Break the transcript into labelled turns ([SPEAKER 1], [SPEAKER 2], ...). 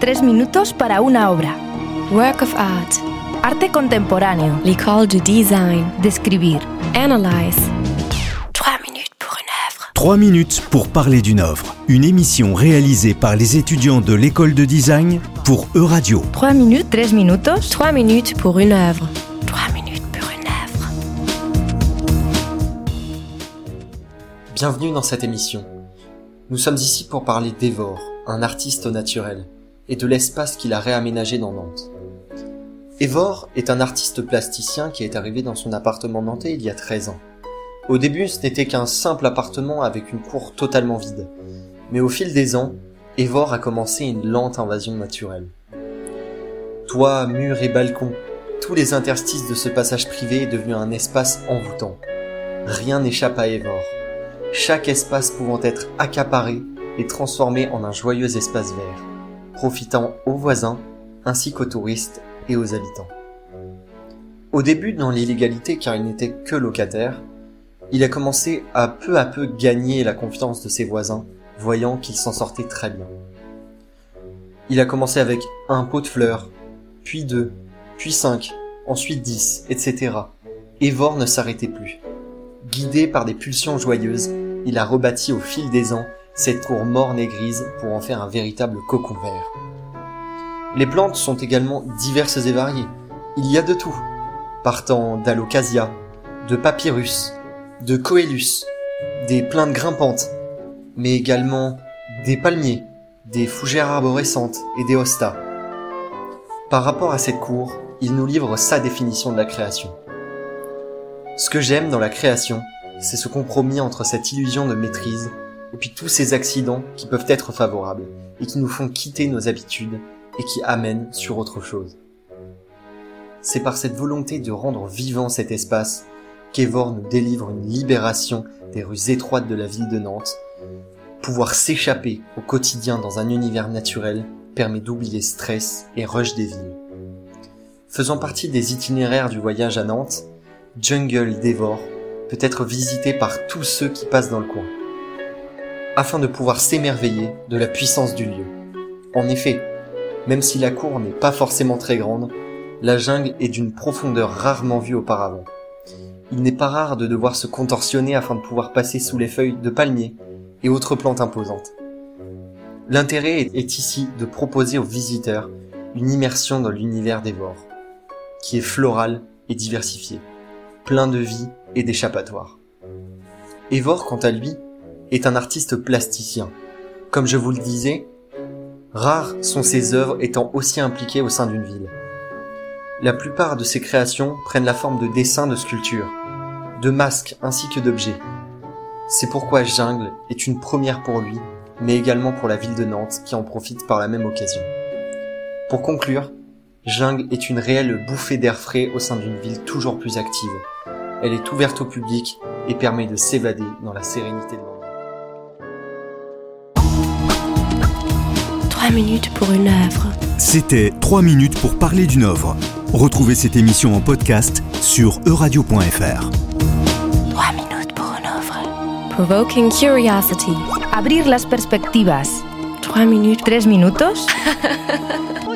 [SPEAKER 1] Tres minutos para una obra.
[SPEAKER 2] Work of art.
[SPEAKER 1] Arte contemporáneo.
[SPEAKER 2] L'école du design.
[SPEAKER 1] Describir.
[SPEAKER 2] Analyze.
[SPEAKER 3] Trois minutes pour une œuvre.
[SPEAKER 4] 3 minutes pour parler d'une œuvre. Une émission réalisée par les étudiants de l'école de design pour Euradio.
[SPEAKER 1] Trois minutes, tres minutos.
[SPEAKER 2] Trois minutes pour une œuvre.
[SPEAKER 3] Trois minutes pour une œuvre.
[SPEAKER 5] Bienvenue dans cette émission. Nous sommes ici pour parler d'Evor, un artiste au naturel, et de l'espace qu'il a réaménagé dans Nantes. Evor est un artiste plasticien qui est arrivé dans son appartement nantais il y a 13 ans. Au début, ce n'était qu'un simple appartement avec une cour totalement vide. Mais au fil des ans, Evor a commencé une lente invasion naturelle. Toits, murs et balcons, tous les interstices de ce passage privé est devenu un espace envoûtant. Rien n'échappe à Evor. Chaque espace pouvant être accaparé et transformé en un joyeux espace vert, profitant aux voisins ainsi qu'aux touristes et aux habitants. Au début dans l'illégalité car il n'était que locataire, il a commencé à peu à peu gagner la confiance de ses voisins, voyant qu'il s'en sortait très bien. Il a commencé avec un pot de fleurs, puis deux, puis cinq, ensuite dix, etc. Evor ne s'arrêtait plus. Guidé par des pulsions joyeuses, il a rebâti au fil des ans cette cour morne et grise pour en faire un véritable cocon vert. Les plantes sont également diverses et variées. Il y a de tout, partant d'alocasia, de papyrus, de coélus, des plantes grimpantes, mais également des palmiers, des fougères arborescentes et des hostas. Par rapport à cette cour, il nous livre sa définition de la création. Ce que j'aime dans la création, c'est ce compromis entre cette illusion de maîtrise et puis tous ces accidents qui peuvent être favorables et qui nous font quitter nos habitudes et qui amènent sur autre chose. C'est par cette volonté de rendre vivant cet espace qu'Evor nous délivre une libération des rues étroites de la ville de Nantes. Pouvoir s'échapper au quotidien dans un univers naturel permet d'oublier stress et rush des villes. Faisant partie des itinéraires du voyage à Nantes, Jungle d'Evor peut être visité par tous ceux qui passent dans le coin, afin de pouvoir s'émerveiller de la puissance du lieu. En effet, même si la cour n'est pas forcément très grande, la jungle est d'une profondeur rarement vue auparavant. Il n'est pas rare de devoir se contorsionner afin de pouvoir passer sous les feuilles de palmiers et autres plantes imposantes. L'intérêt est ici de proposer aux visiteurs une immersion dans l'univers d'Evor, qui est floral et diversifié, plein de vie et d'échappatoire. Evor, quant à lui, est un artiste plasticien. Comme je vous le disais, rares sont ses œuvres étant aussi impliquées au sein d'une ville. La plupart de ses créations prennent la forme de dessins de sculptures, de masques ainsi que d'objets. C'est pourquoi Jungle est une première pour lui, mais également pour la ville de Nantes qui en profite par la même occasion. Pour conclure, Jungle est une réelle bouffée d'air frais au sein d'une ville toujours plus active. Elle est ouverte au public et permet de s'évader dans la sérénité de l'endroit.
[SPEAKER 3] Trois minutes pour une œuvre.
[SPEAKER 4] C'était 3 minutes pour parler d'une œuvre. Retrouvez cette émission en podcast sur euradio.fr.
[SPEAKER 3] Trois minutes pour une œuvre.
[SPEAKER 2] Provoking curiosity.
[SPEAKER 1] Abrir las perspectivas.
[SPEAKER 2] Trois minutes.
[SPEAKER 1] Tres minutos.